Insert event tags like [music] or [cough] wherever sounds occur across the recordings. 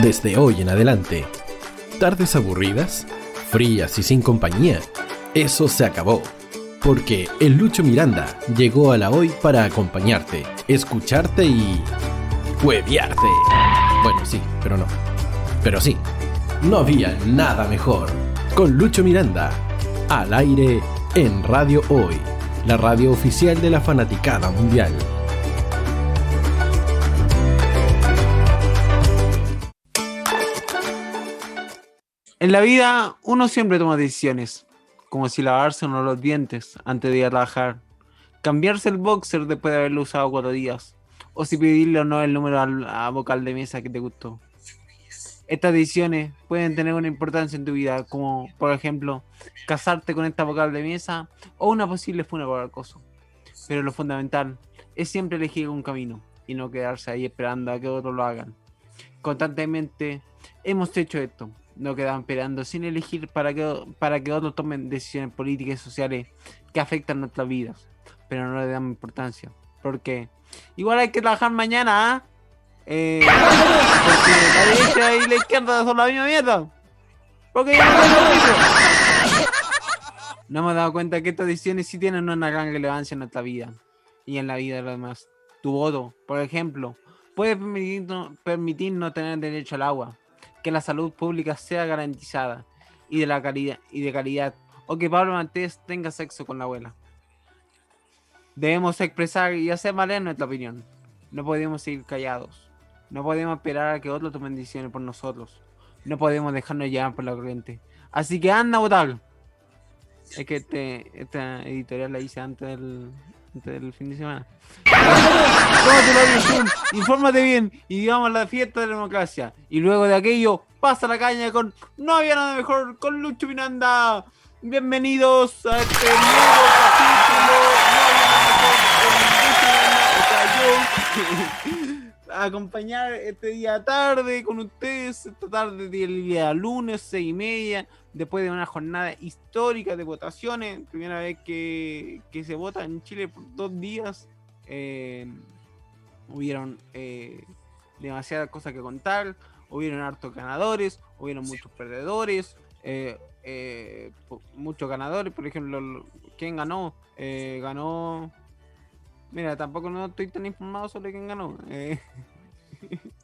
Desde hoy en adelante, tardes aburridas, frías y sin compañía, eso se acabó. Porque el Lucho Miranda llegó a la hoy para acompañarte, escucharte y... hueviarte. Bueno, sí, pero no. Pero sí, no había nada mejor. Con Lucho Miranda, al aire en Radio Hoy, la radio oficial de la fanaticada mundial. En la vida uno siempre toma decisiones, como si lavarse uno los dientes antes de ir a trabajar, cambiarse el boxer después de haberlo usado cuatro días, o si pedirle o no el número al a vocal de mesa que te gustó. Estas decisiones pueden tener una importancia en tu vida, como por ejemplo casarte con esta vocal de mesa o una posible funa por acoso. Pero lo fundamental es siempre elegir un camino y no quedarse ahí esperando a que otros lo hagan. Constantemente hemos hecho esto, no quedan esperando sin elegir para que, para que otros tomen decisiones políticas y sociales que afectan nuestras vidas, pero no le damos importancia. Porque igual hay que trabajar mañana, ¿ah? Eh, porque la derecha y la izquierda son la misma mierda. Porque yo no. No hemos dado cuenta que estas decisiones sí tienen una gran relevancia en nuestra vida y en la vida de los demás. Tu voto, por ejemplo, puede permitirnos, permitirnos tener derecho al agua, que la salud pública sea garantizada y de la calidad y de calidad, o que Pablo Mantés tenga sexo con la abuela. Debemos expresar y hacer valer nuestra opinión. No podemos seguir callados. No podemos esperar a que otros tomen decisiones por nosotros. No podemos dejarnos llevar por la corriente. Así que anda a. Es que este, esta editorial la hice antes del, del fin de semana. Infórmate bien y digamos la fiesta de la democracia. Y luego de aquello, pasa la caña con No había nada mejor con Lucho Miranda. Bienvenidos a este nuevo capítulo. No había nada mejor con Lucho Miranda. A acompañar este día tarde con ustedes, esta tarde del día lunes, seis y media, después de una jornada histórica de votaciones, primera vez que, que se vota en Chile por dos días. Eh, hubieron eh, demasiadas cosas que contar, hubieron hartos ganadores, hubieron muchos perdedores, eh, eh, muchos ganadores, por ejemplo, lo- ¿quién ganó? Ganó... Mira, tampoco no estoy tan informado sobre quién ganó. eh. [laughs]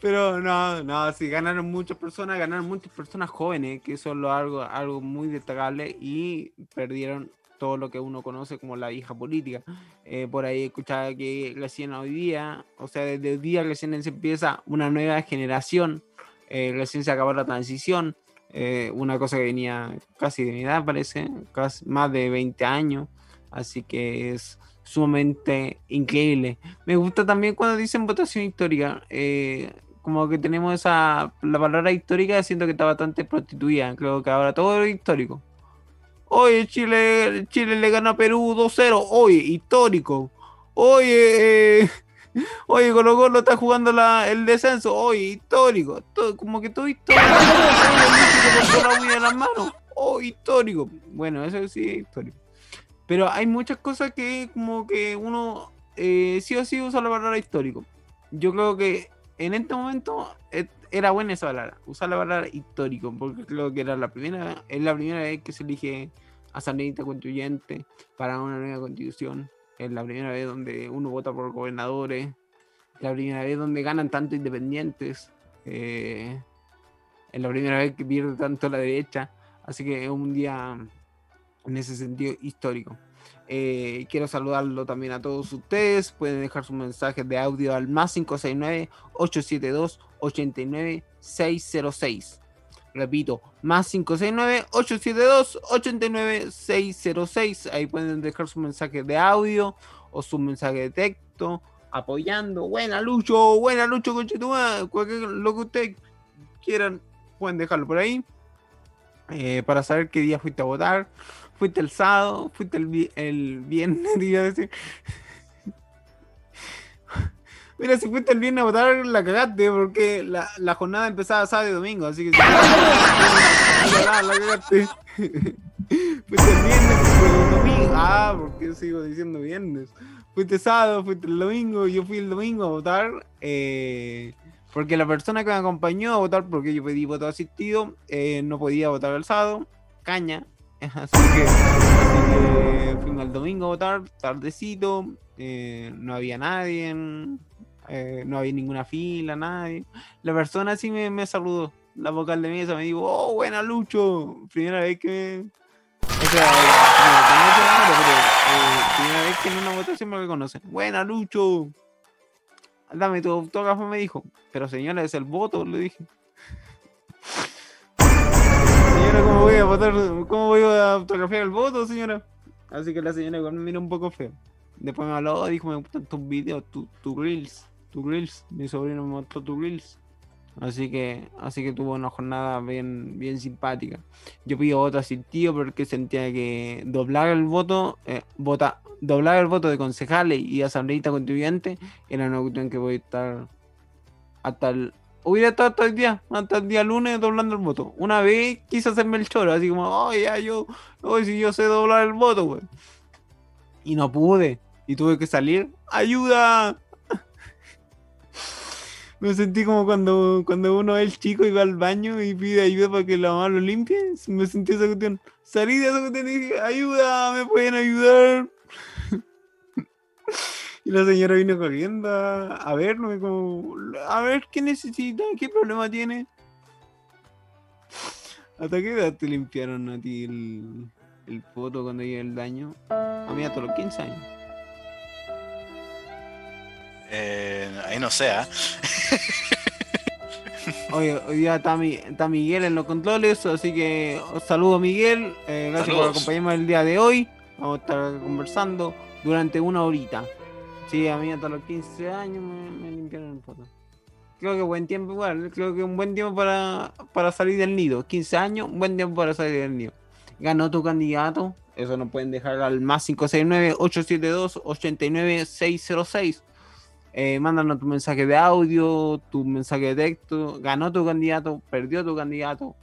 Pero no, no, sí, ganaron muchas personas, ganaron muchas personas jóvenes, que eso es lo algo, algo muy destacable, y perdieron todo lo que uno conoce como la vieja política. Eh, por ahí escuchaba que recién hoy día, o sea, desde hoy día recién se empieza una nueva generación, eh, recién se acabó la transición, eh, una cosa que venía casi de mi edad, parece, casi más de 20 años, así que es sumamente increíble. Me gusta también cuando dicen votación histórica, eh, como que tenemos esa, la palabra histórica, siento que está bastante prostituida, creo que ahora todo es histórico. Oye, Chile, Chile le gana a Perú 2-0. Oye, histórico. Oye, eh, oye, Colo Colo está jugando la, el descenso. Oye, histórico. Como que todo histórico. Oye. Oh, histórico. Bueno, eso sí es histórico. Pero hay muchas cosas que como que uno eh, sí o sí usa la palabra histórico. Yo creo que en este momento era buena esa palabra, usar la palabra histórico, porque creo que era la primera, es la primera vez que se elige asamblea constituyente para una nueva constitución. Es la primera vez donde uno vota por gobernadores. Es la primera vez donde ganan tanto independientes. eh, es la primera vez que pierde tanto la derecha. Así que es un día en ese sentido histórico. Eh, quiero saludarlo también a todos ustedes. Pueden dejar sus mensajes de audio al más 569-872-89-606. Repito, más 569-872-89-606. Ahí pueden dejar sus mensajes de audio o sus mensajes de texto apoyando. Buena Lucho, buena Lucho, conchetumá. Cualquier lo que ustedes quieran, pueden dejarlo por ahí. Eh, para saber qué día fuiste a votar. Fuiste el sábado, fuiste el, el viernes, [laughs] iba a decir. [laughs] Mira, si fuiste el viernes a votar, la cagaste, porque la, la jornada empezaba sábado y domingo, así que la, la cagaste. [laughs] fuiste el viernes, fuiste el domingo. Ah, porque sigo diciendo viernes. Fuiste sábado, fuiste el domingo, yo fui el domingo a votar. eh, Porque la persona que me acompañó a votar, porque yo pedí voto asistido, eh, no podía votar el sábado, caña. [laughs] Así que, fuimos el domingo a votar, tardecito, eh, no había nadie, eh, no había ninguna fila, nadie. La persona sí me, saludó, la vocal de mesa me dijo, oh, buena Lucho, primera vez que o sea, primera vez que en una votación me reconocen. Buena Lucho, dame tu autógrafo, me dijo. Pero señora, es el voto, le dije. señora, ¿cómo voy a votar? ¿Cómo voy a autografiar el voto, señora? Así que la señora igual me miró un poco feo. Después me habló, dijo, me gustan tus videos, tus tu reels, tus reels. Mi sobrino me mostró tus reels. Así que, así que tuvo una jornada bien, bien simpática. Yo pido voto tío porque sentía que doblar el voto, eh, vota, doblar el voto de concejales y asambleísta contribuyente era una cuestión que voy a estar hasta el. Hubiera estado hasta el día, hasta el día lunes doblando el voto. Una vez quise hacerme el choro, así como, oh, ya yo, hoy si yo sé doblar el voto, güey. Y no pude. Y tuve que salir. ¡Ayuda! Me sentí como cuando, cuando uno es chico y va al baño y pide ayuda para que la mamá lo limpie. Me sentí esa cuestión. Salí de esa cuestión y dije, ayuda, me pueden ayudar. [laughs] y la señora vino corriendo a, verme como, a ver qué necesita, qué problema tiene. ¿Hasta qué edad te limpiaron a ti el, el foto cuando llega el daño? A mí hasta los 15 años. Eh, ahí no sea. [laughs] Hoy, día está, Miguel en los controles, así que saludo Miguel. Eh, gracias por acompañarme el día de hoy. Vamos a estar conversando durante una horita. Sí, a mí hasta los 15 años me, limpiaron el foto. Creo que buen tiempo igual, creo que un buen tiempo para, para salir del nido. 15 años, un buen tiempo para salir del nido. Ganó tu candidato, eso nos pueden dejar al más 569-872-89606 eh, mándanos tu mensaje de audio, tu mensaje de texto, ganó tu candidato, perdió tu candidato.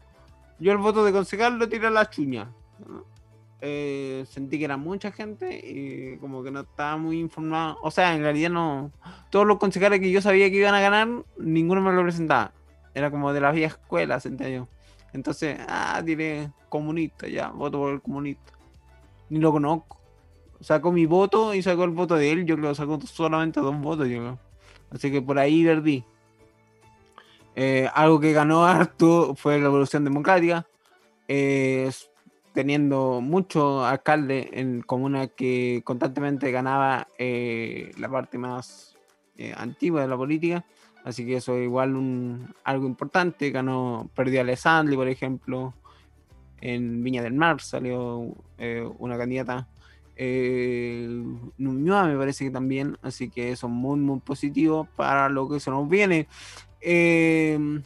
Yo el voto de concejal lo tiré a la chuña. Eh, sentí que era mucha gente y como que no estaba muy informado. O sea, en realidad no. Todos los concejales que yo sabía que iban a ganar, ninguno me lo presentaba. Era como de la vieja escuela, sentía yo. Entonces, ah, diré comunista, ya, voto por el comunista. Ni lo conozco sacó mi voto y sacó el voto de él. Yo creo que sacó solamente dos votos, yo creo. Así que por ahí perdí. Eh, algo que ganó harto fue la Revolución Democrática. teniendo muchos alcaldes en comunas que constantemente ganaba eh, la parte más eh, antigua de la política. Así que eso es igual un, algo importante. Ganó, perdió a Alessandri, por ejemplo. En Viña del Mar salió una candidata eh, me parece que también, así que eso es muy, muy positivo para lo que se nos viene. Em,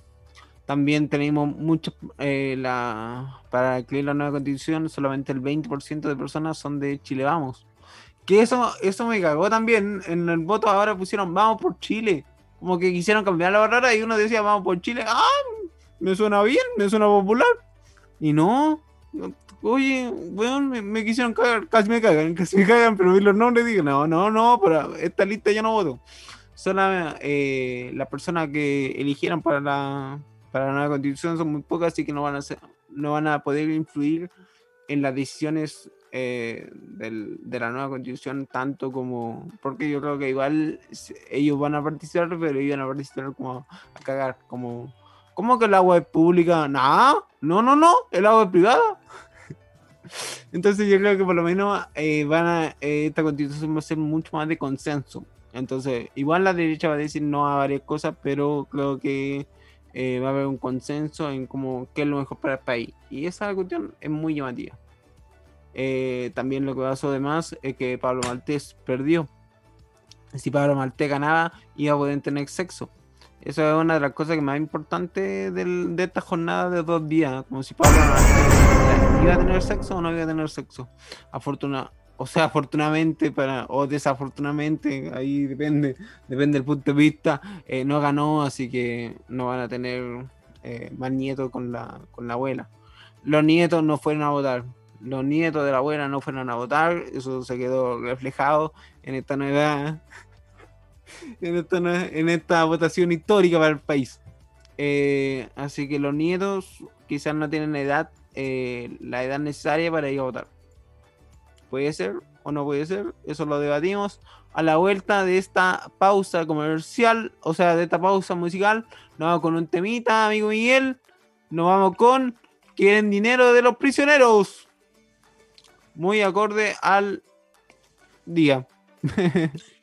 también tenemos mucho, eh, la, para incluir la nueva constitución, solamente el 20% de personas son de Chile Vamos. Que eso, eso me cagó también. En el voto ahora pusieron Vamos por Chile. Como que quisieron cambiar la barrera y uno decía Vamos por Chile. ¡Ah! Me suena bien, me suena popular. Y no, oye, weón, me, quisieron cagar, casi me cagan, [laughs] casi me cagan, pero vi los nombres digo, no, no, no, para esta lista ya no voto. Son eh, las personas que eligieron para la, para la nueva constitución son muy pocas, así que no van a, ser, no van a poder influir en las decisiones eh, del, de la nueva constitución tanto como porque yo creo que igual ellos van a participar pero ellos van a participar como a cagar como ¿cómo que el agua es pública? Nah, no, no, no, el agua es privada entonces yo creo que por lo menos eh, van eh, esta constitución va a ser mucho más de consenso. Entonces, igual la derecha va a decir no a varias cosas, pero creo que eh, va a haber un consenso en cómo qué es lo mejor para el país. Y esa cuestión es muy llamativa. también lo que pasó además es que Pablo Maltés perdió. Si Pablo Maltés ganaba, iba a poder tener sexo. Eso es una de las cosas que más importante de esta jornada de dos días. Como si Pablo iba a tener sexo o no iba a tener sexo. Afortuna, o sea, afortunadamente para, o desafortunadamente, ahí depende, depende del punto de vista, eh, no ganó, así que no van a tener eh, más nietos con la, con la abuela. Los nietos no fueron a votar. Los nietos de la abuela no fueron a votar. Eso se quedó reflejado en esta nueva en, esta, en esta votación histórica para el país. Eh, así que los nietos quizás no tienen edad, eh, la edad necesaria para ir a votar. Puede ser o no puede ser, eso lo debatimos a la vuelta de esta pausa comercial, o sea, de esta pausa musical. Nos vamos con un temita, amigo Miguel. Nos vamos con Quieren dinero de los prisioneros. Muy acorde al día. [laughs]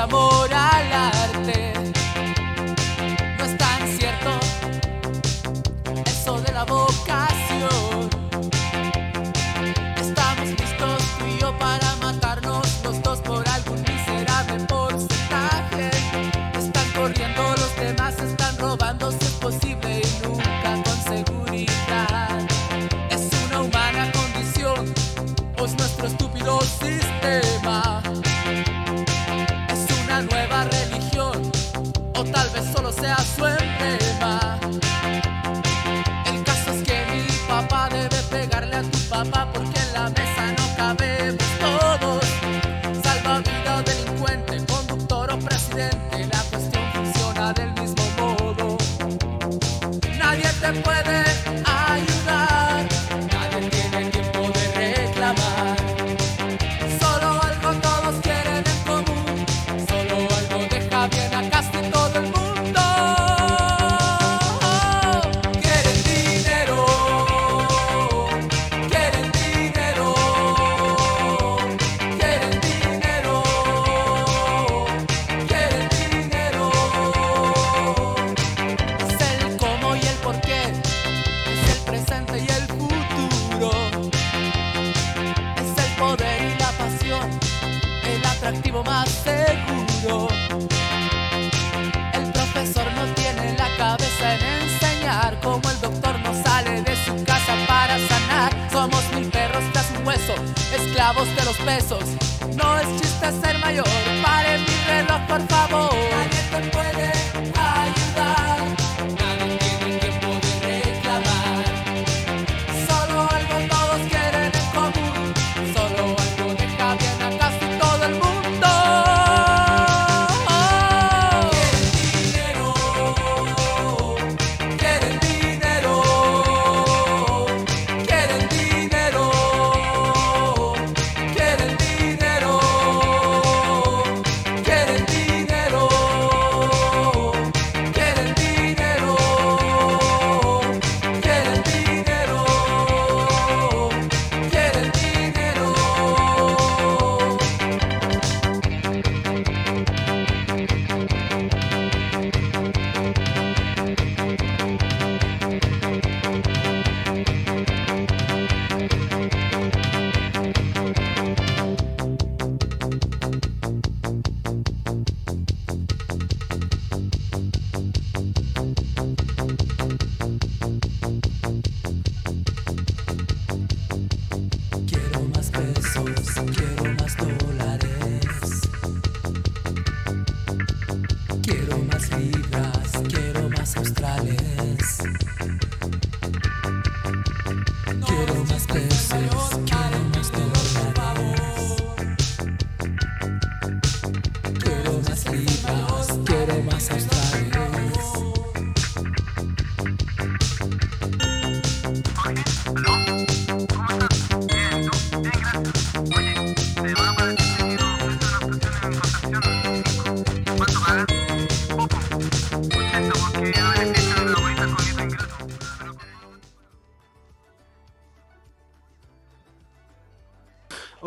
amor.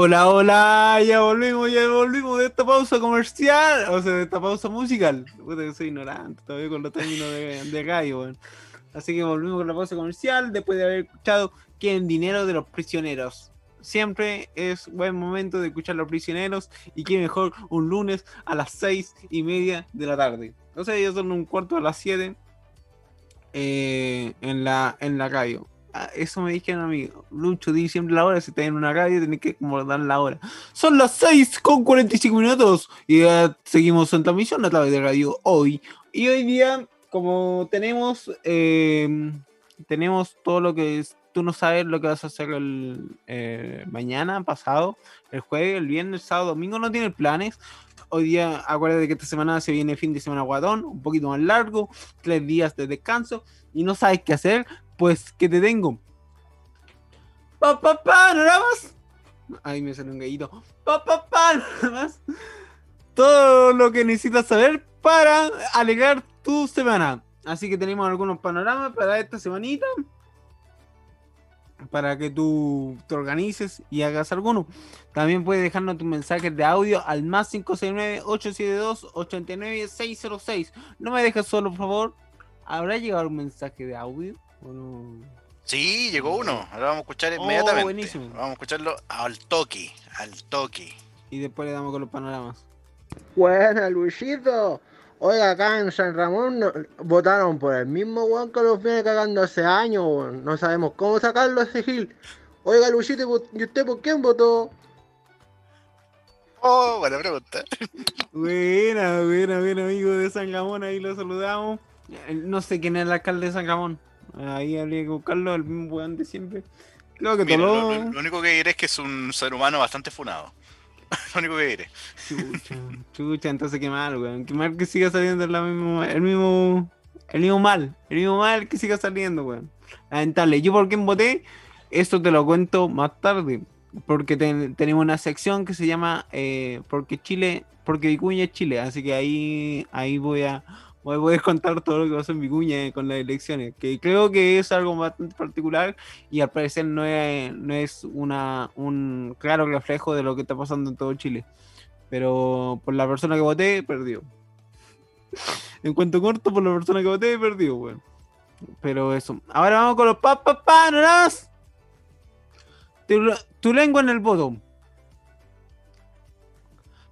Hola, hola, ya volvimos, ya volvimos de esta pausa comercial, o sea, de esta pausa musical. Puta soy ignorante todavía con los términos de, de gallo, Así que volvimos con la pausa comercial después de haber escuchado Quieren dinero de los prisioneros. siempre es buen momento de escuchar a los prisioneros y qué mejor un lunes a las seis y media de la tarde. O sea, ya son un cuarto a las siete eh, en, la, en la radio. Eso me dijeron a mí, Lucho, di siempre la hora, si estás en una radio tenés que dar la hora. Son las 6 con 45 minutos y ya seguimos en transmisión a través de radio hoy. Y hoy día, como tenemos, eh, tenemos todo lo que es, tú no sabes lo que vas a hacer el eh, mañana, pasado, el jueves, el viernes, el sábado, domingo, no tienes planes. Hoy día, acuérdate que esta semana se viene fin de semana guadón, un poquito más largo, tres días de descanso y no sabes qué hacer pues que te tengo. Pa, pa, pa, nada más. Ahí me sale un gallito. Pa, pa, pa, nada más. Todo lo que necesitas saber para alegrar tu semana. Así que tenemos algunos panoramas para esta semanita. Para que tú te organices y hagas alguno. También puedes dejarnos tus mensajes de audio al más 569-872-89606. No me dejes solo, por favor. ¿Habrá llegado un mensaje de audio? Sí, llegó uno. Ahora vamos a escuchar oh, inmediatamente. Vamos a escucharlo al toque, al toque. Y después le damos con los panoramas. Buena, Luisito. Oiga, acá en San Ramón votaron por el mismo Juan que los viene cagando hace años. No sabemos cómo sacarlo a ese gil. Oiga, Luisito, ¿y usted por quién votó? Oh, buena pregunta. buena, buena, buena, amigo de San Ramón. Ahí lo saludamos. No sé quién es el alcalde de San Ramón. Ahí habría que buscarlo, el mismo weón de siempre. Creo que todo... lo, único que diré es que es un ser humano bastante funado. [laughs] lo único que diré. Chucha, chucha, entonces qué mal, weón. Qué mal que siga saliendo la mismo, el mismo. El mismo mal. El mismo mal que siga saliendo, weón. Lamentable. Yo por quién voté, esto te lo cuento más tarde. Porque tenemos una sección que se llama eh, Porque Chile, porque Vicuña es Chile. Así que ahí, ahí voy a voy a contar todo lo que pasó en Vicuña con las elecciones, que creo que es algo bastante particular y al parecer no es, no es una, un claro reflejo de lo que está pasando en todo Chile. Pero por la persona que voté, perdió. en cuanto corto, por la persona que voté, perdió, bueno. Pero eso. Ahora vamos con los papás Tu, tu lengua en el voto.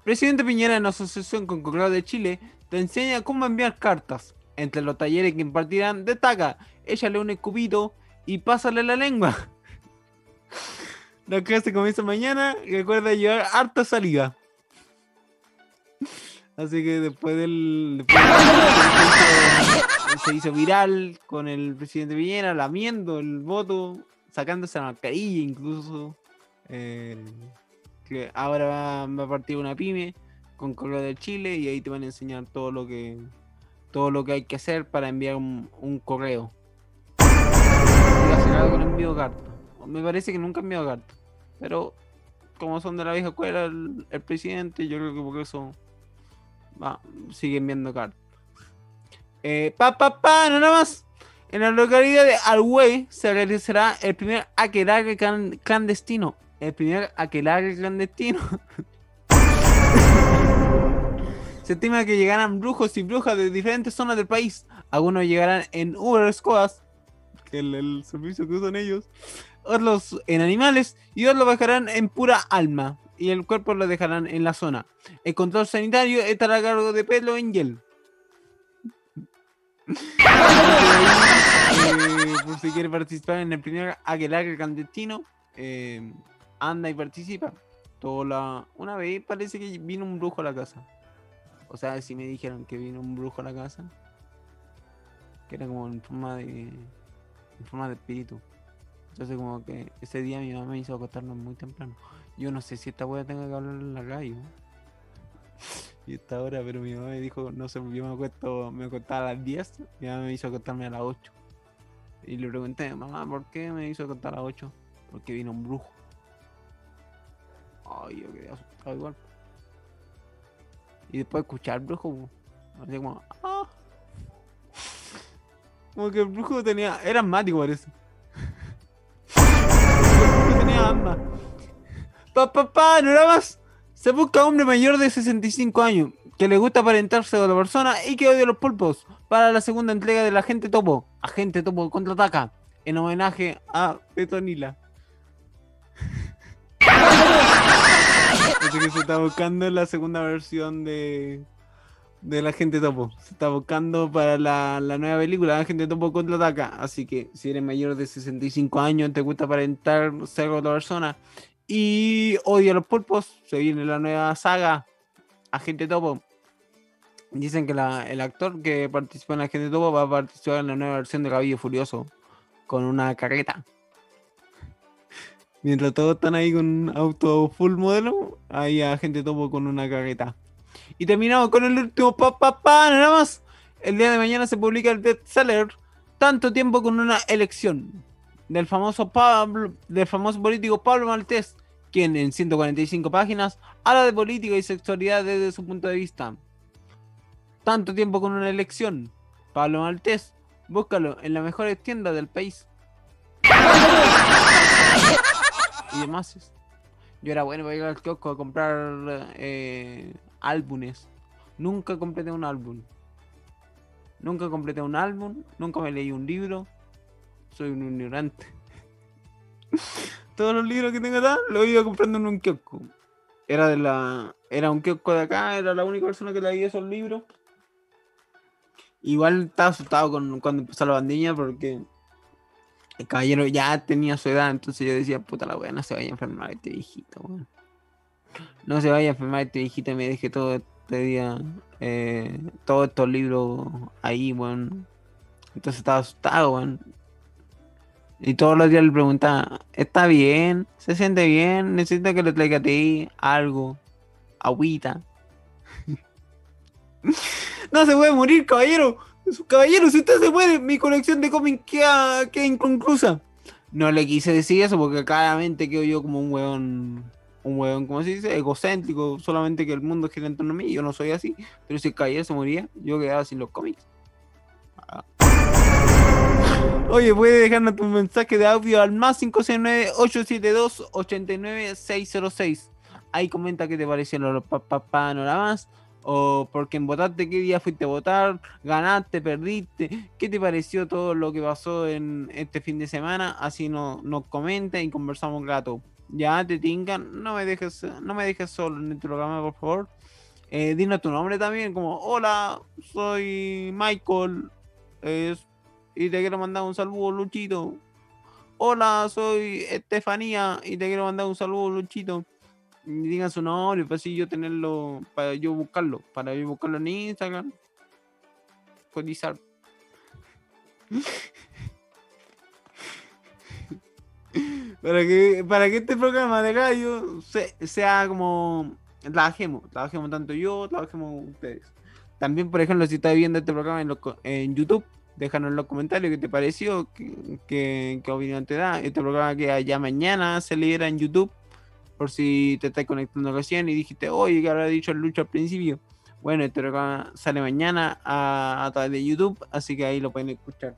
Presidente Piñera en asociación con Correo de Chile te enseña cómo enviar cartas. Entre los talleres que impartirán, destaca, échale un escupito y pásale la lengua. [laughs] La clase comienza mañana recuerda llevar harta salida. Así que después del. se hizo viral con el presidente Piñera lamiendo el voto, sacándose la mascarilla incluso. que ahora va, va, a partir una pyme con Correo de Chile y ahí te van a enseñar todo lo que todo lo que hay que hacer para enviar un, correo. con envío carta. Me parece que nunca enviado carta. Pero como son de la vieja escuela el, presidente, yo creo que por eso va, sigue enviando cartas. Eh, pa, pa, pa, nada más. En la localidad de Alway se realizará el primer aquelarre clandestino. El primer aquelarre clandestino [laughs] Se estima que llegarán brujos y brujas de diferentes zonas del país. Algunos llegarán en Uber Squads, que es el, servicio que usan ellos. Otros en animales y otros lo bajarán en pura alma. Y el cuerpo lo dejarán en la zona. El control sanitario estará a cargo de pelo en gel. Eh, si quiere participar en el primer Aguilar clandestino, eh, anda y participa. la... Una vez parece que vino un brujo a la casa. O sea, si me dijeron que vino un brujo a la casa, que era como en forma de. en forma de espíritu. Entonces como que ese día mi mamá me hizo acostarnos muy temprano. Yo no sé si esta wea tengo que hablar en la radio. [laughs] y esta hora, pero mi mamá me dijo, no sé, yo me acuesto, me acostaba a las 10, mi mamá me hizo acostarme a las 8. Y le pregunté, mamá, ¿por qué me hizo acostar a las 8? Porque vino un brujo. Ay, yo quedé asustado igual. Y después escuchar al brujo, así como, ah". Como que el brujo tenía, era asmático parece. el brujo tenía asma. Pa, pa, pa, no era más. Se busca hombre mayor de 65 años que le gusta aparentarse a la persona y que odia los pulpos para la segunda entrega del Agente Topo. Agente Topo contraataca en homenaje a Petonila. Así que se está buscando la segunda versión de, de La Gente Topo. Se está buscando para la, nueva película La Gente Topo contraataca. Así que si eres mayor de 65 años, te gusta aparentar ser otra persona y odia los pulpos, se viene la nueva saga Agente Topo. Dicen que el actor que participó en Agente Topo va a participar en la nueva versión de Caballo Furioso con una carreta. Mientras todos están ahí con un auto full modelo, hay Agente Topo con una carreta. Y terminamos con el último papá, pa, nada más. El día de mañana se publica el bestseller Tanto tiempo con una elección del famoso Pablo, del famoso político Pablo Maltés, quien en 145 páginas habla de política y sexualidad desde su punto de vista. Tanto tiempo con una elección. Pablo Maltés, búscalo en la mejor tienda del país. Y demás. Yo era bueno para ir al kiosco a comprar eh, álbumes. Nunca completé un álbum. Nunca completé un álbum. Nunca me leí un libro. Soy un ignorante. [laughs] Todos los libros que tengo acá los iba comprando en un kiosco. Era de la. Era un kiosco de acá, era la única persona que leía esos libros. Igual estaba asustado con, cuando empezó la bandilla porque el caballero ya tenía su edad, entonces yo decía, puta la wea, no se vaya a enfermar este viejito, No se vaya a enfermar este viejito me dejé todo este día, eh, todos estos libros ahí, weón. Entonces estaba asustado, weón. Y todos los días le preguntaba, ¿está bien? ¿Se siente bien? ¿Necesita que le traiga a ti algo? Agüita. [laughs] no se puede morir, caballero. Caballero, si usted se muere, mi colección de cómics queda, queda inconclusa. No le quise decir eso porque claramente quedo yo como un weón, un weón, ¿cómo se dice? Egocéntrico, solamente que el mundo gira en torno a mí, yo no soy así. Pero si el caballero se moría, yo quedaba sin los cómics. Ah. Oye, puedes dejarnos tu mensaje de audio al más 569-872-89606. Ahí comenta qué te parecieron los panoramas. O porque en votaste, qué día fuiste a votar, ganaste, perdiste, qué te pareció todo lo que pasó en este fin de semana. Así nos comenta y conversamos un rato. Ya te tingan, no me dejes, no me dejes solo en el programa, por favor. Eh, dinos tu nombre también, como hola, soy Michael. Es y te quiero mandar un saludo, Luchito. Hola, soy Estefanía y te quiero mandar un saludo, Luchito. Digan su nombre para así yo tenerlo, para yo buscarlo, para yo buscarlo en Instagram. Cotizar. [laughs] para que para que este programa de radio sea como trabajemos, trabajemos tanto yo, trabajemos ustedes. También, por ejemplo, si estás viendo este programa en, en YouTube, déjanos en los comentarios qué te pareció, qué, opinión te da. Este programa que allá mañana se libera en YouTube, por si te estás conectando recién y dijiste, oye, que habrá dicho el Lucho al principio. Bueno, este programa sale mañana a, través de YouTube, así que ahí lo pueden escuchar.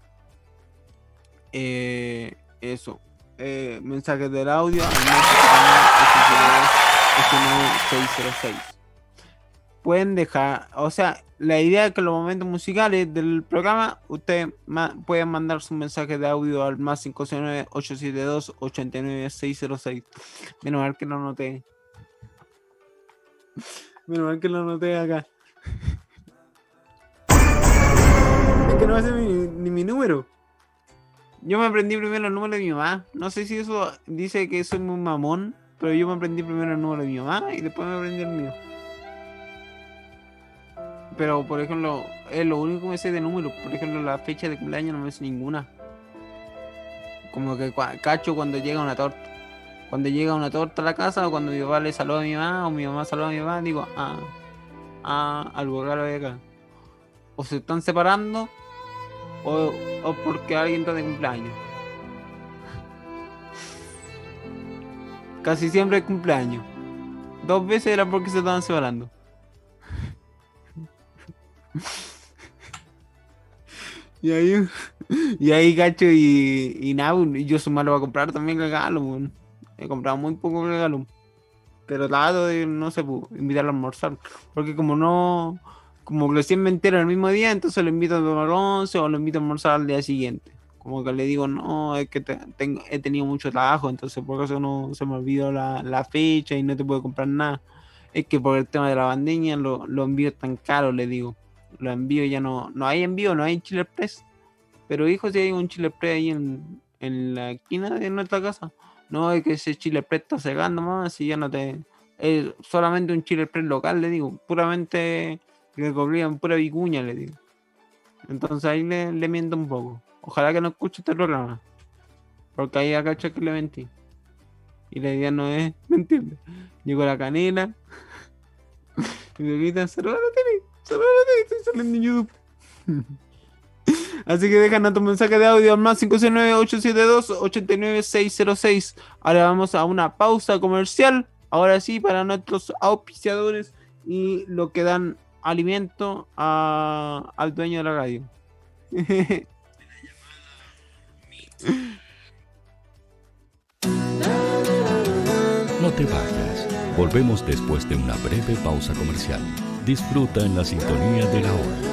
Eh, eso. Eh, mensajes del audio al 606 pueden dejar, o sea, la idea es que los momentos musicales del programa, ustedes pueden mandar su mensaje de audio al más 569-872-89606. Menos mal que lo noté. Menos mal que lo noté acá. es que no hace ni mi número. Yo me aprendí primero el número de mi mamá. No sé si eso dice que soy muy mamón, pero yo me aprendí primero el número de mi mamá y después me aprendí el mío. Pero, por ejemplo, es lo único que me sé de números. Por ejemplo, la fecha de cumpleaños no me sé ninguna. Como que cacho cuando llega una torta. Cuando llega una torta a la casa o cuando mi papá le saluda a mi mamá o mi mamá saluda a mi papá, digo, ah, ah, algo raro acá. O se están separando o, o porque alguien está de cumpleaños. Casi siempre es cumpleaños. Dos veces era porque se estaban separando. [laughs] y ahí, y ahí gacho y, y nada, y yo suma lo voy a comprar también regalo, He comprado muy poco regalo. Pero lado de, no sé, pues, invitarlo a almorzar. Porque como no, como recién me entero el mismo día, entonces lo invito a tomar once o lo invito a almorzar al día siguiente. como que le digo, no, es que tengo, he tenido mucho trabajo, entonces por eso no se me olvidó la, fecha y no te puedo comprar nada. Es que por el tema de la bandeña lo, lo envío tan caro, le digo. Lo envío ya no, no hay envío, no hay Chile Express. Pero hijo, si hay un Chile Express ahí en, en la esquina de nuestra casa. No, es que ese Chile Express está cegando más y ya no te... Es solamente un Chile Express local, le digo. Puramente cobrarían pura vicuña, le digo. Entonces ahí le, le miento un poco. Ojalá que no escuche este programa. Porque ahí acá que le mentí. Y la idea no es [laughs] mentirle. Llegó la canela. [laughs] y me gritan, saluda la tele, saliendo en YouTube. Así que déjanos tu mensaje de audio al más 569-872-89606. Ahora vamos a una pausa comercial. Ahora sí, para nuestros auspiciadores y lo que dan alimento al dueño de la radio. No te vayas. Volvemos después de una breve pausa comercial. Disfruta en la sintonía de la hora.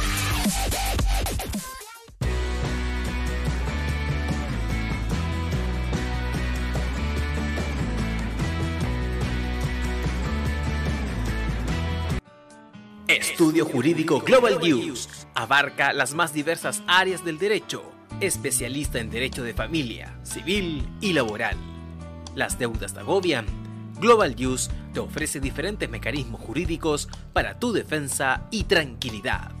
Estudio Jurídico Global News abarca las más diversas áreas del derecho, especialista en derecho de familia, civil y laboral. Las deudas te agobian. Global News te ofrece diferentes mecanismos jurídicos para tu defensa y tranquilidad.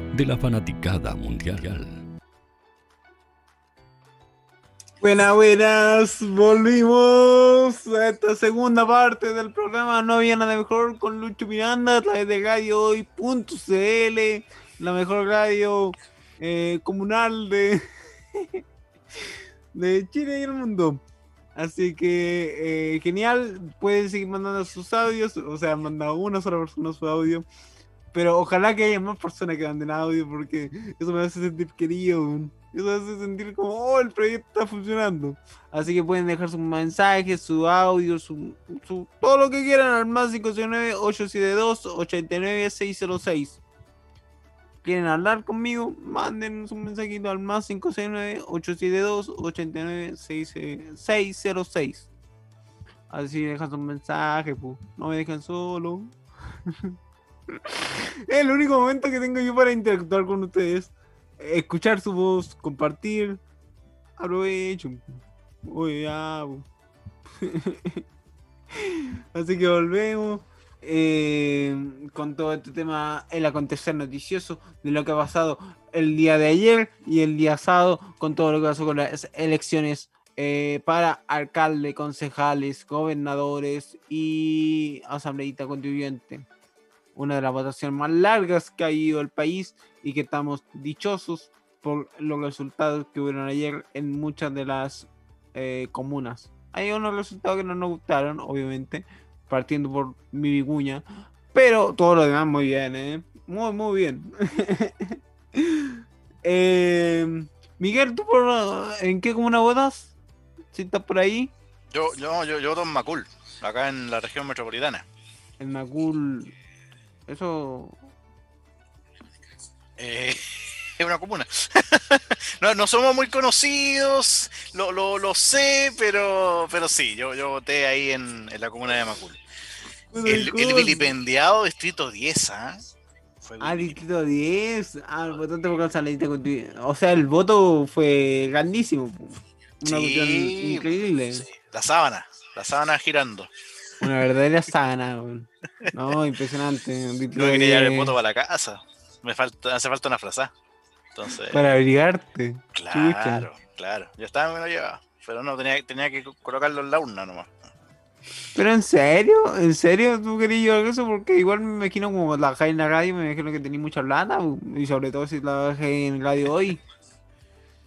la fanaticada mundial. Buenas, buenas, volvimos a esta segunda parte del programa No había nada mejor con Lucho Miranda a través de Radio Hoy.cl, la mejor radio eh, comunal de, [laughs] de Chile y el mundo. Así que eh, genial, pueden seguir mandando sus audios, o sea, han mandado una sola persona su audio, pero ojalá que haya más personas que manden audio porque eso me hace sentir querido, eso me hace sentir como, oh, el proyecto está funcionando. Así que pueden dejar sus mensajes, su audio, su, todo lo que quieran al más 569-872-89606 quieren hablar conmigo, manden un mensajito al más 569-872-89-606. Así dejan un mensaje, pues. No me dejan solo. [laughs] es [laughs] el único momento que tengo yo para interactuar con ustedes. Escuchar su voz, compartir. Aprovecho. Uy, ya. [laughs] Así que volvemos. Eh, con todo este tema, el acontecer noticioso de lo que ha pasado el día de ayer y el día sábado, con todo lo que pasó con las elecciones eh, para alcalde, concejales, gobernadores y asambleísta contribuyente. Una de las votaciones más largas que ha ido el país y que estamos dichosos por los resultados que hubieron ayer en muchas de las eh, comunas. Hay unos resultados que no nos gustaron, obviamente, partiendo por mi viguña. Pero todo lo demás muy bien, ¿eh? Muy, muy bien. [laughs] eh, Miguel, ¿tú por, en qué comuna votas? ¿Si estás por ahí? Yo, yo, yo, yo voto en Macul, acá en la región metropolitana. En Macul, eso... Eh, [laughs] es una comuna. [laughs] no, no, somos muy conocidos, lo, lo, lo, sé, pero, pero sí, yo, yo voté ahí en, en la comuna de Macul. El, el, vilipendiado Distrito 10, ¿ah? Ah, Distrito 10. Ah, votante por O sea, el voto fue grandísimo. Una sí, increíble. La sábana, la sábana girando. Una verdadera sábana, No, impresionante. [laughs] No quería llevar el voto para la casa. Me falta, hace falta una frase. Entonces. Para abrigarte. Claro, claro. Yo estaba me lo llevaba. Pero no, tenía, tenía que colocarlo en la urna nomás. Pero en serio, en serio tú querías llevar eso porque igual me imagino como la en la radio, me imagino que tenía mucha plata y sobre todo si la bajé en radio hoy.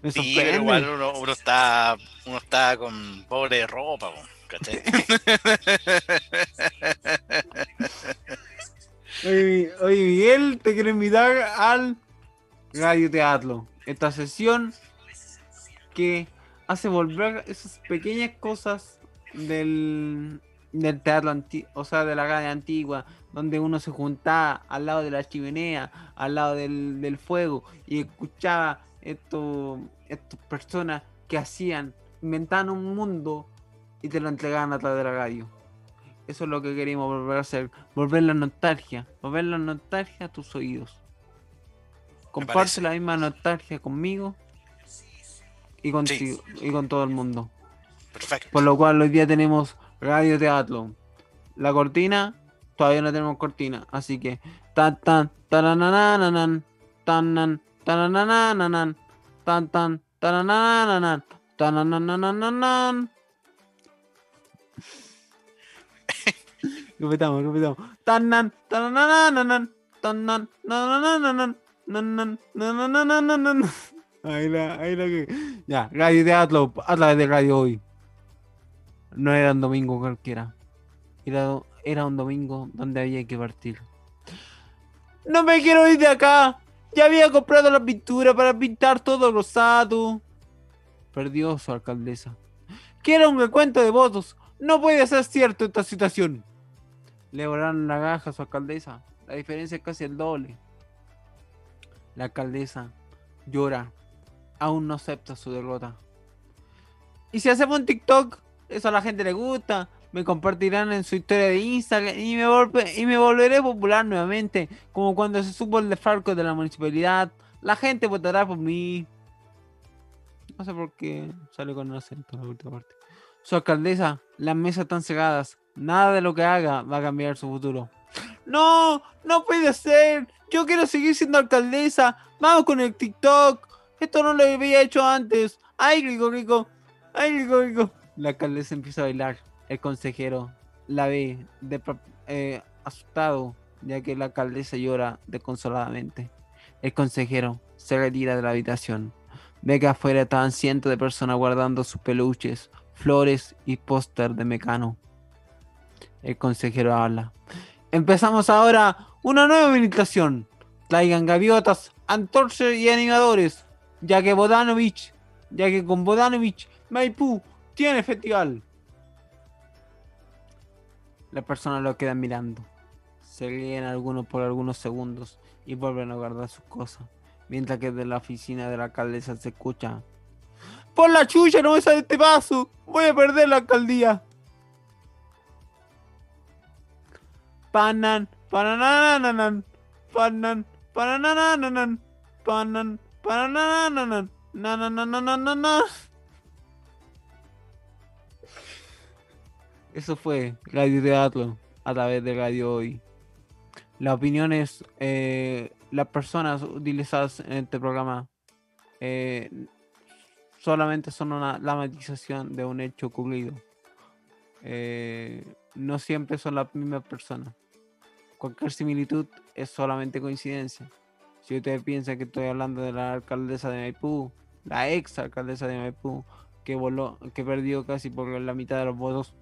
Me sí, pero igual uno, está uno está con pobre ropa, [laughs] oye, Miguel, te quiero invitar al Radio Teatro. Esta sesión que hace volver esas pequeñas cosas del, del teatro antiguo, o sea, de la calle antigua, donde uno se juntaba al lado de la chimenea, al lado del, fuego, y escuchaba esto, estas personas que hacían, inventaban un mundo y te lo entregaban a través de la radio. Eso es lo que queremos volver a hacer, volver la nostalgia, volver la nostalgia a tus oídos. Comparte la misma nostalgia conmigo y contigo y con todo el mundo. Perfecto. Por lo cual hoy día tenemos Radio Teatro. La cortina, todavía no tenemos cortina, así que tan tan tan tan tananananan. Repetamos, repetamos. Tan tan taranananan, tan tan taranananan, nan nan nan nan nan nan. Ahí la, ahí la que. Ya, Radio Teatro, a través de Radio Hoy. No era un domingo cualquiera. Era, era un domingo donde había que partir. ¡No me quiero ir de acá! Ya había comprado la pintura para pintar todo rosado. Perdió su alcaldesa. Quiero un recuento de votos. No puede ser cierto esta situación. Le volaron la gaja a su alcaldesa. La diferencia es casi el doble. La alcaldesa llora. Aún no acepta su derrota. Y si hacemos un TikTok, eso a la gente le gusta. Me compartirán en su historia de Instagram y me, y me volveré popular nuevamente. Como cuando se supo el desfalco de la municipalidad. La gente votará por mí. No sé por qué sale con el acento la última parte. Su alcaldesa, las mesas están cegadas. Nada de lo que haga va a cambiar su futuro. No, no puede ser. Yo quiero seguir siendo alcaldesa. Vamos con el TikTok. Esto no lo había hecho antes. Ay, rico, rico. Ay, rico, rico. La alcaldesa empieza a bailar. El consejero la ve de, eh, asustado, ya que la alcaldesa llora desconsoladamente. El consejero se retira de la habitación. Ve que afuera estaban cientos de personas guardando sus peluches, flores y póster de mecano. El consejero habla. Empezamos ahora una nueva meditación. Traigan gaviotas, antorchas y animadores, ya que Bodanovich, ya que con Bodanovich, Maipú tiene festival. Las personas lo quedan mirando. Se ríen algunos por algunos segundos y vuelven a guardar sus cosas. Mientras que de la oficina de la alcaldesa se escucha. ¡Por la chucha no me sale este paso! ¡Voy a perder la alcaldía! Panan, pananananan, panan, pananananan, panan, pananananan, nananananan. Eso fue Radio Teatro a través de Radio Hoy. Las opiniones, eh, las personas utilizadas en este programa eh, solamente son una dramatización de un hecho ocurrido. Eh, no siempre son las mismas personas. Cualquier similitud es solamente coincidencia. Si ustedes piensan que estoy hablando de la alcaldesa de Maipú, la ex alcaldesa de Maipú, que voló, que perdió casi por la mitad de los votos,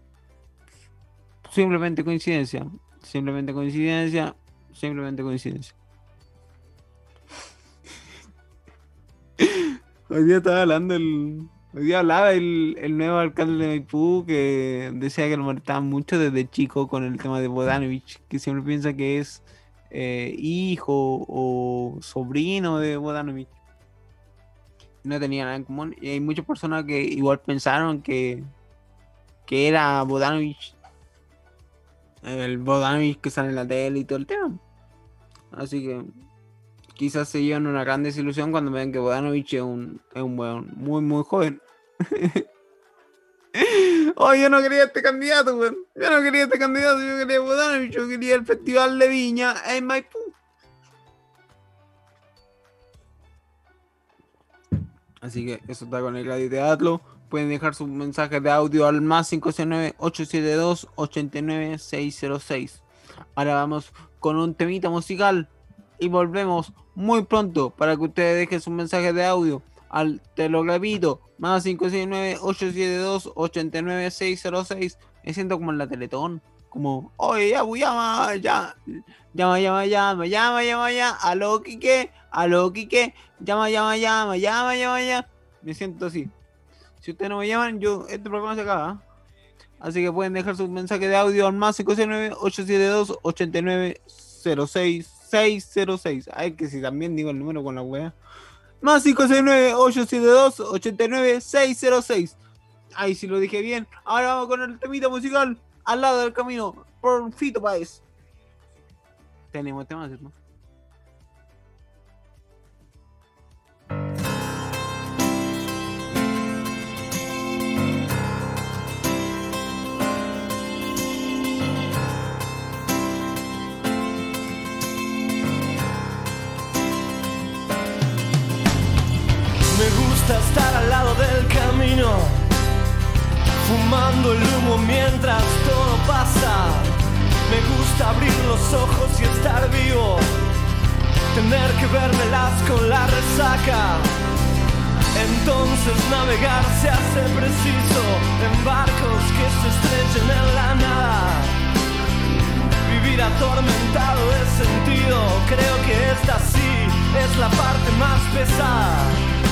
simplemente coincidencia, simplemente coincidencia, simplemente coincidencia. Hoy día estaba hablando el. Hoy día hablaba el, el nuevo alcalde de Maipú que decía que lo molestaban mucho desde chico con el tema de Bodanovich, que siempre piensa que es eh, hijo o sobrino de Bodanovich. No tenía nada en común. Y hay muchas personas que igual pensaron que, que era Bodanovich. El Bodanovich que sale en la tele y todo el tema. Así que quizás se llevan una gran desilusión cuando vean que Bodanovich es un, es un weón muy, muy joven. [laughs] oh, yo no quería este candidato, weón. Yo no quería este candidato, yo quería Bodanovich, yo quería el Festival de Viña en Maipú. Así que eso está con el Radio Teatro. Pueden dejar sus mensajes de audio al más 569-872-89606. Ahora vamos con un temita musical y volvemos muy pronto para que ustedes dejen sus mensajes de audio al te lo repito más 569-872-89606 me siento como en la Teletón como oye ya llama ya llama llama llama llama llama ya aló Quique aló Quique llama llama llama llama llama ya me siento así. Si ustedes no me llaman yo este programa se acaba. Así que pueden dejar sus mensajes de audio al más 569-872-8906 606. Ay, que si también digo el número con la wea. Más 569-872-89606. Ay, si lo dije bien. Ahora vamos con el temita musical. Al lado del camino. Por Fito Paez. Tenemos temas, Me gusta estar al lado del camino, fumando el humo mientras todo pasa. Me gusta abrir los ojos y estar vivo, tener que vermelas con la resaca. Entonces navegar se hace preciso en barcos que se estrechen en la nada. Vivir atormentado es sentido, creo que esta sí es la parte más pesada.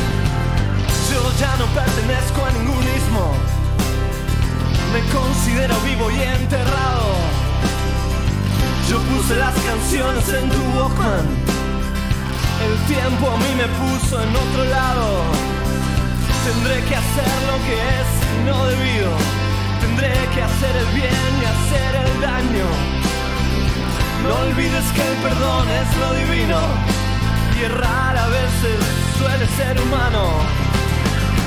Yo ya no pertenezco a ningún ismo, me considero vivo y enterrado. Yo puse las canciones en tu Walkman, el tiempo a mí me puso en otro lado. Tendré que hacer lo que es no debido, tendré que hacer el bien y hacer el daño. No olvides que el perdón es lo divino y errar a veces suele ser humano.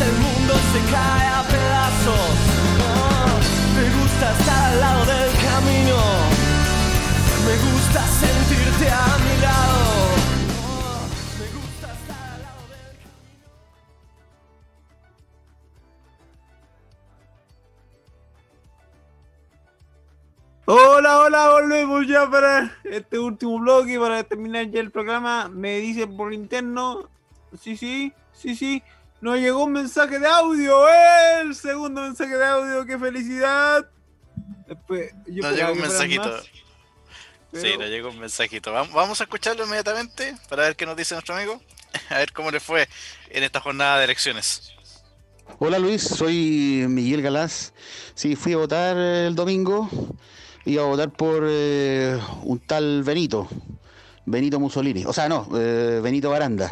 el mundo se cae a pedazos. Me gusta estar al lado del camino. Me gusta sentirte a mi lado. Me gusta estar al lado del Hola, hola, volvemos ya para este último bloque, para terminar ya el programa. Me dice por interno, sí, sí, sí, sí, nos llegó un mensaje de audio, ¡eh! el segundo mensaje de audio, qué felicidad. Después, yo Nos llegó un mensajito. más, Sí, nos llegó un mensajito. Vam- Vamos a escucharlo inmediatamente para ver qué nos dice nuestro amigo. [laughs] A ver cómo le fue en esta jornada de elecciones. Hola Luis, soy Miguel Galás. Sí, fui a votar el domingo. Iba a votar por eh, un tal Benito, Benito Mussolini. O sea, no, eh, Benito Baranda.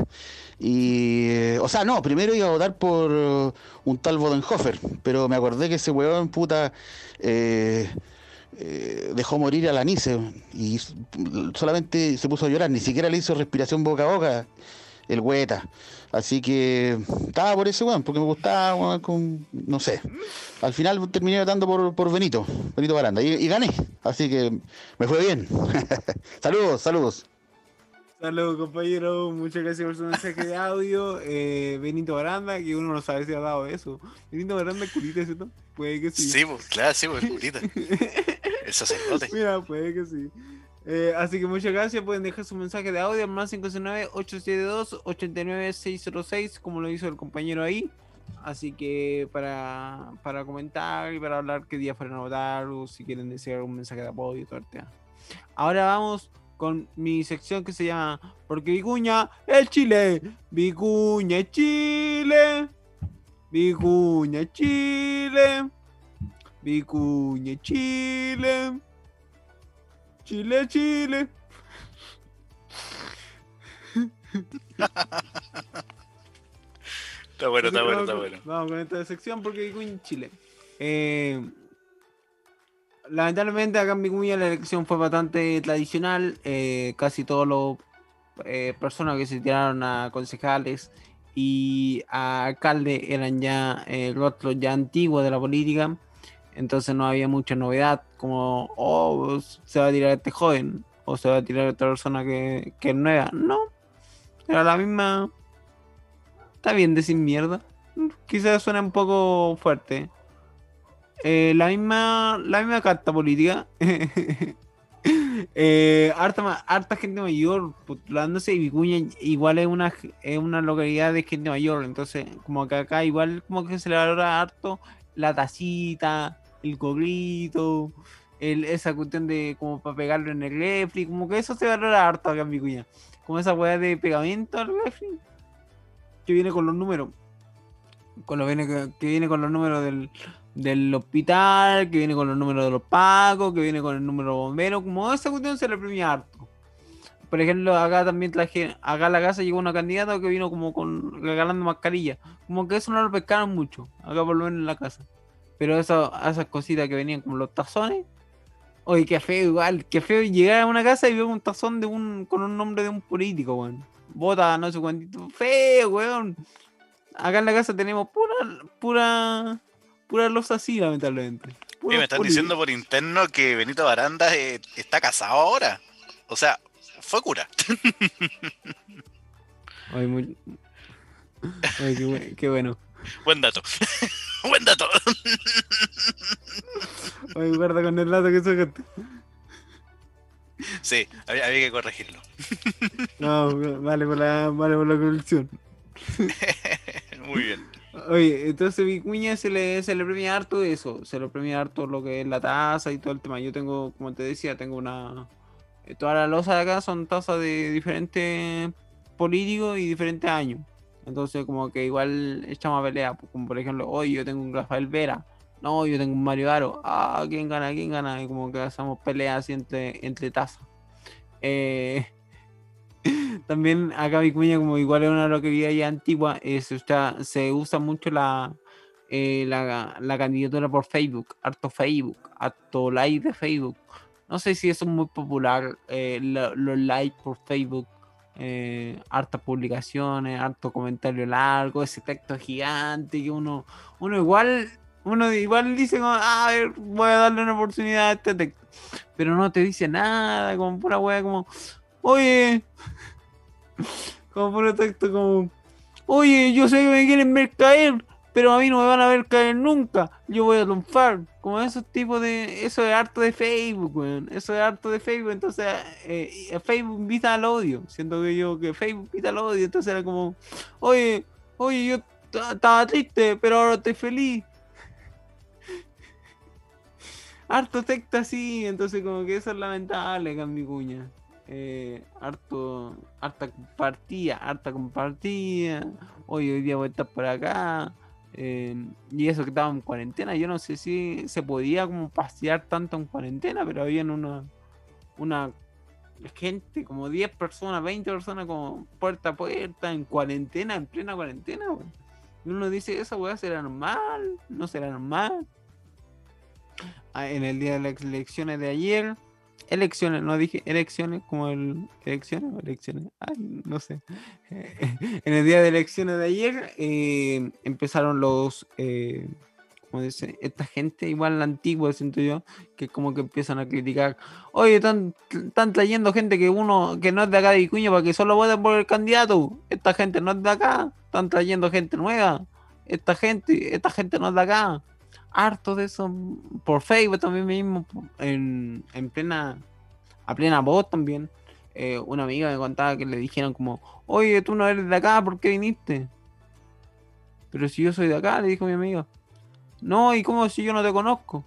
Y, eh, o sea, no, primero iba a votar por eh, un tal Bodenhofer, pero me acordé que ese weón, puta, dejó morir a la Nice y solamente se puso a llorar, ni siquiera le hizo respiración boca a boca el hueta. Así que estaba por ese weón, porque me gustaba, con, no sé. Al final terminé votando por, Benito, Benito Baranda, y gané. Así que me fue bien. [laughs] saludos, saludos. Saludos, compañero. Muchas gracias por su mensaje de audio. Eh, Benito Baranda, que uno no sabe si ha dado eso. Benito Baranda es curita, ¿cierto? Puede que sí. Sí, pues, claro, sí, pues, curita. El sacerdote. [laughs] Mira, puede que sí. Eh, así que muchas gracias. Pueden dejar su mensaje de audio al más 569-872-89606, como lo hizo el compañero ahí. Así que para, para comentar y para hablar qué día fueron a votar o si quieren decir algún mensaje de apoyo tema. Ahora vamos con mi sección que se llama Porque Vicuña es Chile. Vicuña es Chile. Vicuña es Chile. Vicuña es Chile. Chile, Chile. [laughs] está bueno, está bueno, está bueno. Vamos con esta sección porque Vicuña es Chile. Eh, lamentablemente acá en Vicuña la elección fue bastante tradicional. Eh, casi todas las eh, personas que se tiraron a concejales y a alcaldes eran ya eh, rostros ya antiguos de la política. Entonces no había mucha novedad, como, oh, se va a tirar este joven, o se va a tirar esta persona que, que es nueva. No, era la misma. Está bien decir mierda. Quizás suena un poco fuerte. Eh, la misma la misma carta política. [laughs] eh, harta, gente mayor postulándose y Vicuña igual es una, es una localidad de gente mayor. Entonces, como que acá igual como que se le valora harto la tacita, el gorrito, el, esa cuestión de como para pegarlo en el refri, como que eso se valora harto acá en Vicuña. Como esa weá de pegamento al refri, que viene con los números. Con lo que viene con los números del, del hospital, que viene con los números de los pagos, que viene con el número de bomberos, como esa cuestión se le premia harto. Por ejemplo, acá también traje, acá a la casa llegó una candidata que vino como con regalando mascarilla. Como que eso no lo pescaron mucho, acá por lo menos en la casa. Pero eso, esas cositas que venían como los tazones. Oye, qué feo igual, qué feo llegar a una casa y ver un tazón de un, con un nombre de un político, weón. Bota, no sé cuántito. Feo, weón. Acá en la casa tenemos pura, pura, pura losa así, lamentablemente. Puros me están diciendo por interno que Benito Baranda eh, está casado ahora. O sea, fue cura. [laughs] Oye, muy- Oye, qué, buen- qué bueno. Buen dato. [laughs] Buen dato. [laughs] Oye, guarda con el dato que sacaste. Sí, había, había que corregirlo. No, vale por la, vale por la corrección. Muy bien. Oye, entonces Vicuña se le, se le premia harto eso, se le premia harto lo que es la taza y todo el tema. Yo tengo, como te decía, tengo una... eh, Todas las losas de acá son tazas de diferentes políticos y diferentes años. Entonces como que igual echamos a pelea, pues, como por ejemplo, hoy yo tengo un Rafael Vera, no, yo tengo un Mario Aro, ah, ¿quién gana? ¿quién gana? Y como que hacemos peleas entre, entre tazas. Eh, también acá Vicuña, como igual es una localidad ya antigua, se, usa, se usa mucho la, eh, la, la candidatura por Facebook, harto Facebook, harto like de Facebook. No sé si eso es muy popular, eh, lo- los likes por Facebook, eh, hartas publicaciones, harto comentario largo, ese texto gigante que uno, uno igual, uno igual dice "Ah, a ver, voy a darle una oportunidad a este texto, pero no te dice nada, como pura wea, como, oye, como puro texto como, oye, yo sé que me quieren ver caer, pero a mí no me van a ver caer nunca, yo voy a triunfar. Como esos tipos de, eso es harto de Facebook, weón, eso es harto de Facebook, entonces eh, Facebook invita al odio, siento que yo que Facebook invita al odio, entonces era como, oye, oye, yo estaba triste, pero ahora estoy feliz. [laughs] harto texto así, entonces como que eso es lamentable acá en mi cuña. Eh, harto, harta compartida, harta compartida. Hoy hoy día voy a estar por acá. eh, y eso que estaba en cuarentena, yo no sé si se podía como pasear tanto en cuarentena, pero habían una, una gente, como 10 personas, 20 personas como puerta a puerta, en cuarentena, en plena cuarentena. Y uno dice, esa weá será normal, no será normal. Ah, en el día de las elecciones de ayer, elecciones, no dije elecciones como el elecciones o elecciones, ay, no sé. [laughs] en el día de elecciones de ayer eh, empezaron los eh, como dice, esta gente igual la antigua, siento yo, que como que empiezan a criticar, oye, están, están trayendo gente que uno que no es de acá de Vicuña para que solo voten por el candidato, esta gente no es de acá, están trayendo gente nueva, esta gente, esta gente no es de acá, harto de eso, por Facebook también mismo, en, en plena, a plena voz también, eh, una amiga me contaba que le dijeron como, oye, tú no eres de acá, ¿por qué viniste? Pero si yo soy de acá, le dijo mi amiga. No, ¿y cómo si yo no te conozco?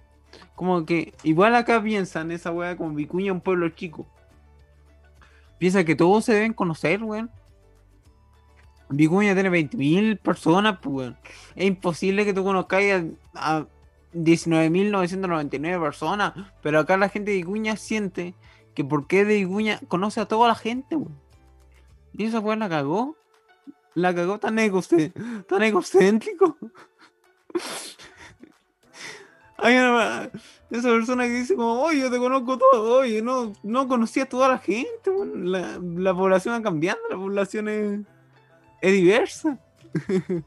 Como que igual acá piensan esa weá como Vicuña, un pueblo chico. Piensa que todos se deben conocer, weón. Vicuña tiene 20.000 personas, pues, weón. Es imposible que tú conozcas a, 19.999 personas. Pero acá la gente de Vicuña siente que porque de Vicuña conoce a toda la gente, weón. Y esa weá la cagó. La cagó tan, tan egocéntrico. [laughs] Hay una, esa persona que dice como, oye, yo te conozco todo, oye, no, no conocía a toda la gente, la, la, población va cambiando, la población es, es diversa. [laughs]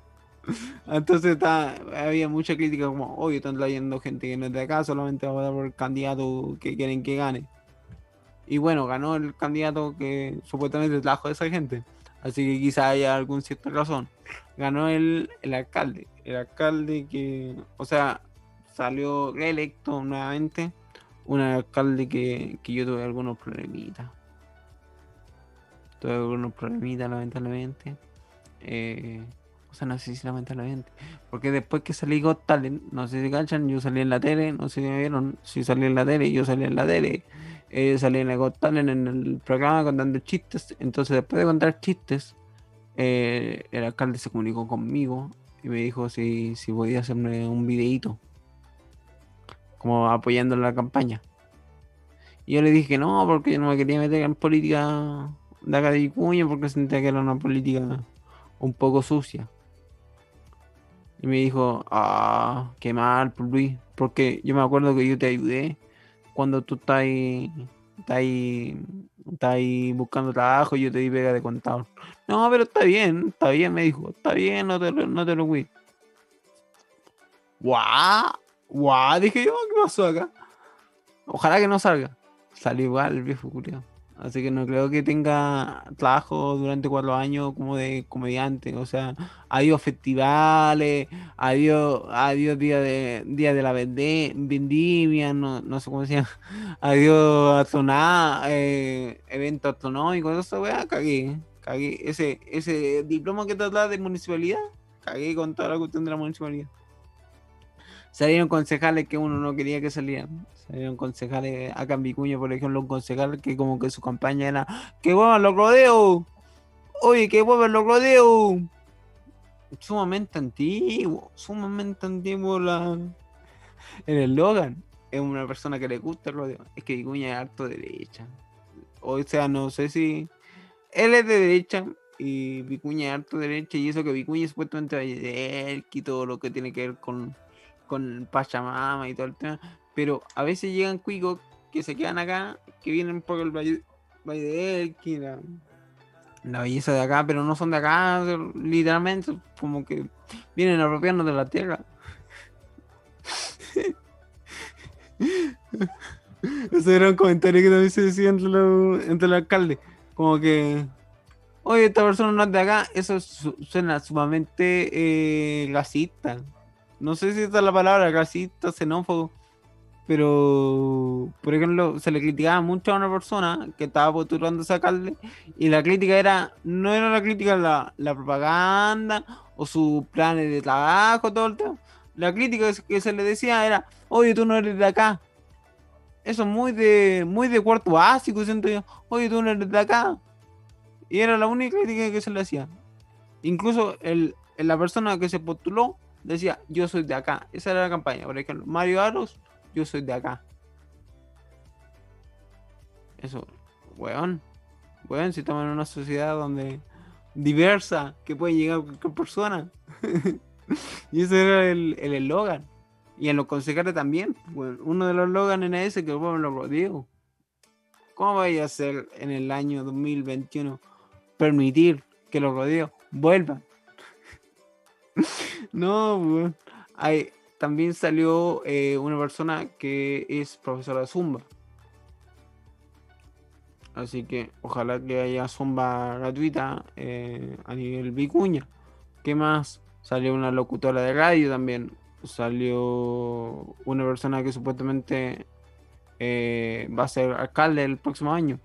Entonces había mucha crítica como, oye, están trayendo gente que no es de acá, solamente va a votar por el candidato que quieren que gane. Y bueno, ganó el candidato que supuestamente trajo a esa gente. Así que quizá haya algún cierta razón. Ganó el, el alcalde. El alcalde que, o sea, salió reelecto nuevamente. Un alcalde que, que yo tuve algunos problemitas. Tuve algunos problemitas, lamentablemente. Eh, o sea, no sé si lamentablemente. Porque después que salí Got Talent, no sé si cachan, yo salí en la tele, no sé si me vieron, si salí en la tele, yo salí en la tele. Eh, salí en Got Talent en el programa contando chistes. Entonces, después de contar chistes, eh, el alcalde se comunicó conmigo y me dijo si, si podía hacerme un videíto como apoyando la campaña. Y yo le dije que no, porque yo no me quería meter en política de acá de Vicuña, porque sentía que era una política un poco sucia. Y me dijo, ah, qué mal, pues, Luis, porque yo me acuerdo que yo te ayudé cuando tú estás ahí, estás ahí, buscando trabajo y yo te di pega de contador. No, pero está bien, está bien, me dijo, está bien, no te, no te lo fui. ¡Guau! Guau, dije yo, ¿qué pasó acá? Ojalá que no salga. Salió igual el viejo culiado. Así que no creo que tenga trabajo durante cuatro años como de comediante. O sea, adiós festivales, adiós, adiós día de día de la vendimia, no, no sé cómo se llama. [laughs] Adiós a eh, eventos eso weá, cagué. Cagué. Ese, ese diploma que trata de municipalidad, cagué con toda la cuestión de la municipalidad salieron concejales que uno no quería que salieran. Salieron concejales acá en Vicuña, por ejemplo, un concejal que como que su campaña era que vuelvan los rodeos. Oye, que vuelvan los rodeos. Sumamente antiguo, sumamente antiguo la el eslogan. Es una persona que le gusta el rodeo. Es que Vicuña es harto derecha. O sea, no sé si él es de derecha y Vicuña es harto derecha y eso que Vicuña es supuestamente él y todo lo que tiene que ver con con Pachamama y todo el tema, pero a veces llegan cuicos que se quedan acá, que vienen por el Valle, de Elqui, la, belleza de acá, pero no son de acá, literalmente, como que vienen apropiando de la tierra. [laughs] Ese era un comentario que también se decía entre, entre el alcalde, como que oye, esta persona no es de acá, eso suena sumamente eh, gasista no sé si esta es la palabra, racista, xenófobo, pero por ejemplo se le criticaba mucho a una persona que estaba postulando ese alcalde y la crítica era, no era la crítica la, la propaganda o sus planes de trabajo, todo el tema. La crítica que se le decía era, oye, tú no eres de acá. Eso es muy de, muy de cuarto básico, siento yo. Oye, tú no eres de acá. Y era la única crítica que se le hacía. Incluso el, la persona que se postuló decía, yo soy de acá. Esa era la campaña. Por ejemplo, Mario Aros, yo soy de acá. Eso, weón. Weón, si estamos en una sociedad donde diversa, que puede llegar cualquier persona. [laughs] y ese era el eslogan. y en los concejales también. uno de los eslogans era ese que me lo rodeo. ¿Cómo vaya a ser en el año 2021 permitir que los rodeos vuelvan [laughs] no, Hay, también salió eh, una persona que es profesora de Zumba. Así que ojalá que haya Zumba gratuita eh, a nivel Vicuña. ¿Qué más? Salió una locutora de radio también. Salió una persona que supuestamente eh, va a ser alcalde el próximo año.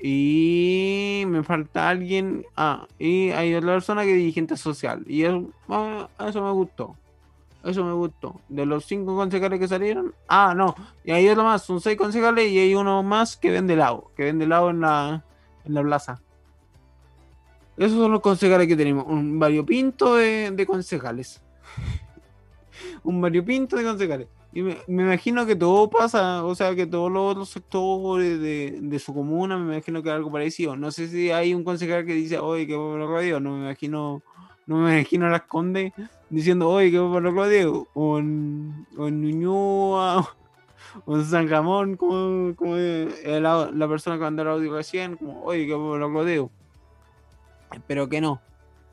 Y me falta alguien. Ah, y hay otra persona que es dirigente social. Y eso, ah, eso me gustó. Eso me gustó. De los cinco concejales que salieron. Ah, no. Y hay otro más. Son seis concejales y hay uno más que vende helado. Que vende helado en la, en la plaza. Esos son los concejales que tenemos. Un variopinto de, de concejales. [laughs] un variopinto de concejales. Y me, imagino que todo pasa, o sea, que todos los, sectores de, su comuna, me imagino que algo parecido. No sé si hay un concejal que dice, oye, que por radio, no me imagino, no me imagino a las condes diciendo, oye, que por lo Diego, o en, o en San Ramón, como, como la, la, persona que mandó el audio recién, como, oye, que por lo Diego. Espero que no.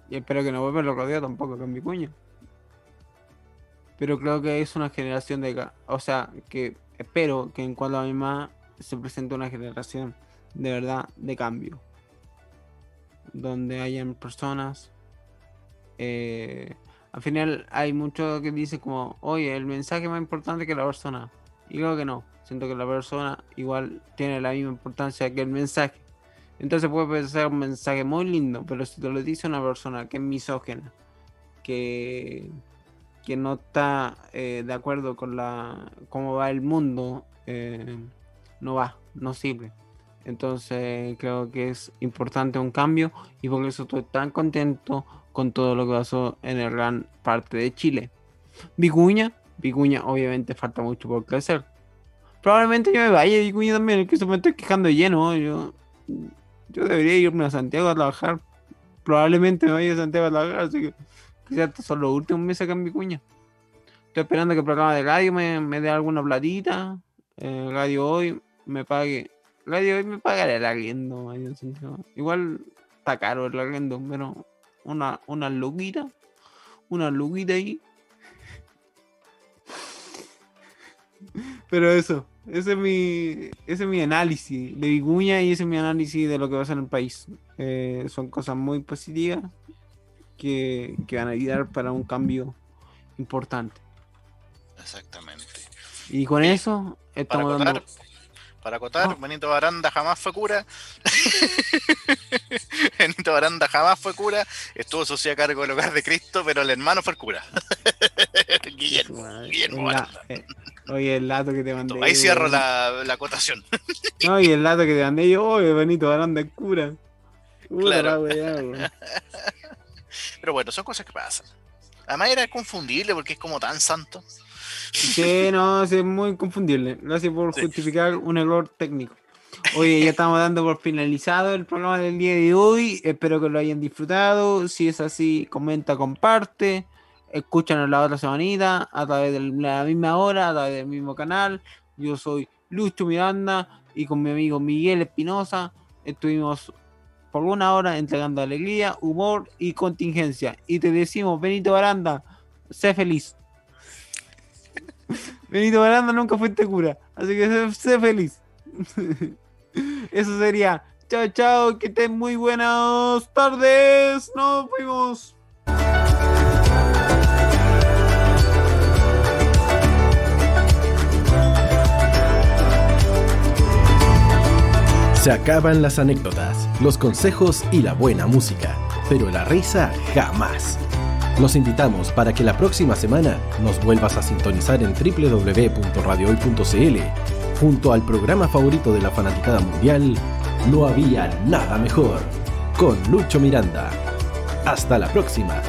Y espero que no vuelva lo Diego tampoco con mi cuña pero creo que es una generación de... O sea, que espero que en cuanto a mi mamá se presente una generación de verdad de cambio. Donde hayan personas... Eh, al final hay mucho que dice como, oye, el mensaje más importante que la persona. Y creo que no. Siento que la persona igual tiene la misma importancia que el mensaje. Entonces puede ser un mensaje muy lindo, pero si te lo dice una persona que es misógena, que que no está eh, de acuerdo con la cómo va el mundo, eh, no va, no sirve. Entonces creo que es importante un cambio y por eso estoy tan contento con todo lo que pasó en el gran parte de Chile. Vicuña, Vicuña obviamente falta mucho por crecer. Probablemente yo me vaya a Vicuña también, que me estoy quejando lleno. Yo, yo debería irme a Santiago a trabajar. Probablemente me vaya a Santiago a trabajar, así que son los últimos meses acá en Vicuña. Estoy esperando que el programa de radio me, me dé alguna platita. Eh, radio hoy me pague. Radio hoy me pagaré el arriendo. Igual está caro el arriendo, pero una, una luquita. Una luquita ahí. Pero eso, ese es mi, ese es mi análisis de Vicuña y ese es mi análisis de lo que va a ser en el país. Eh, son cosas muy positivas que, van a ayudar para un cambio importante. Exactamente. Y con eso estamos dando... Para acotar, Benito Baranda jamás fue cura. [laughs] Benito Baranda jamás fue cura. Estuvo socio a cargo del hogar de Cristo, pero el hermano fue el cura. [laughs] Guillermo, Guillermo eh, oye, el dato que te mandé. Ahí cierro la, la acotación. [laughs] no, y el dato que te mandé yo, oye, Benito Baranda es cura. claro. Pero bueno, son cosas que pasan. Además era confundible porque es como tan santo. Sí, no, es muy confundible. Gracias por justificar un error técnico. Oye, ya estamos dando por finalizado el programa del día de hoy. Espero que lo hayan disfrutado. Si es así, comenta, comparte. Escúchanos la otra semanita a través de la misma hora, a través del mismo canal. Yo soy Lucho Miranda y con mi amigo Miguel Espinosa estuvimos por una hora entregando alegría, humor y contingencia. Y te decimos, Benito Baranda, sé feliz. [laughs] Benito Baranda nunca fuiste cura, así que sé, feliz. [laughs] Eso sería. Chao, chao, que estén muy buenas tardes. Nos vemos. Se acaban las anécdotas, los consejos y la buena música, pero la risa jamás. Los invitamos para que la próxima semana nos vuelvas a sintonizar en www.radiohoy.cl junto al programa favorito de la fanaticada mundial, No había nada mejor, con Lucho Miranda. Hasta la próxima.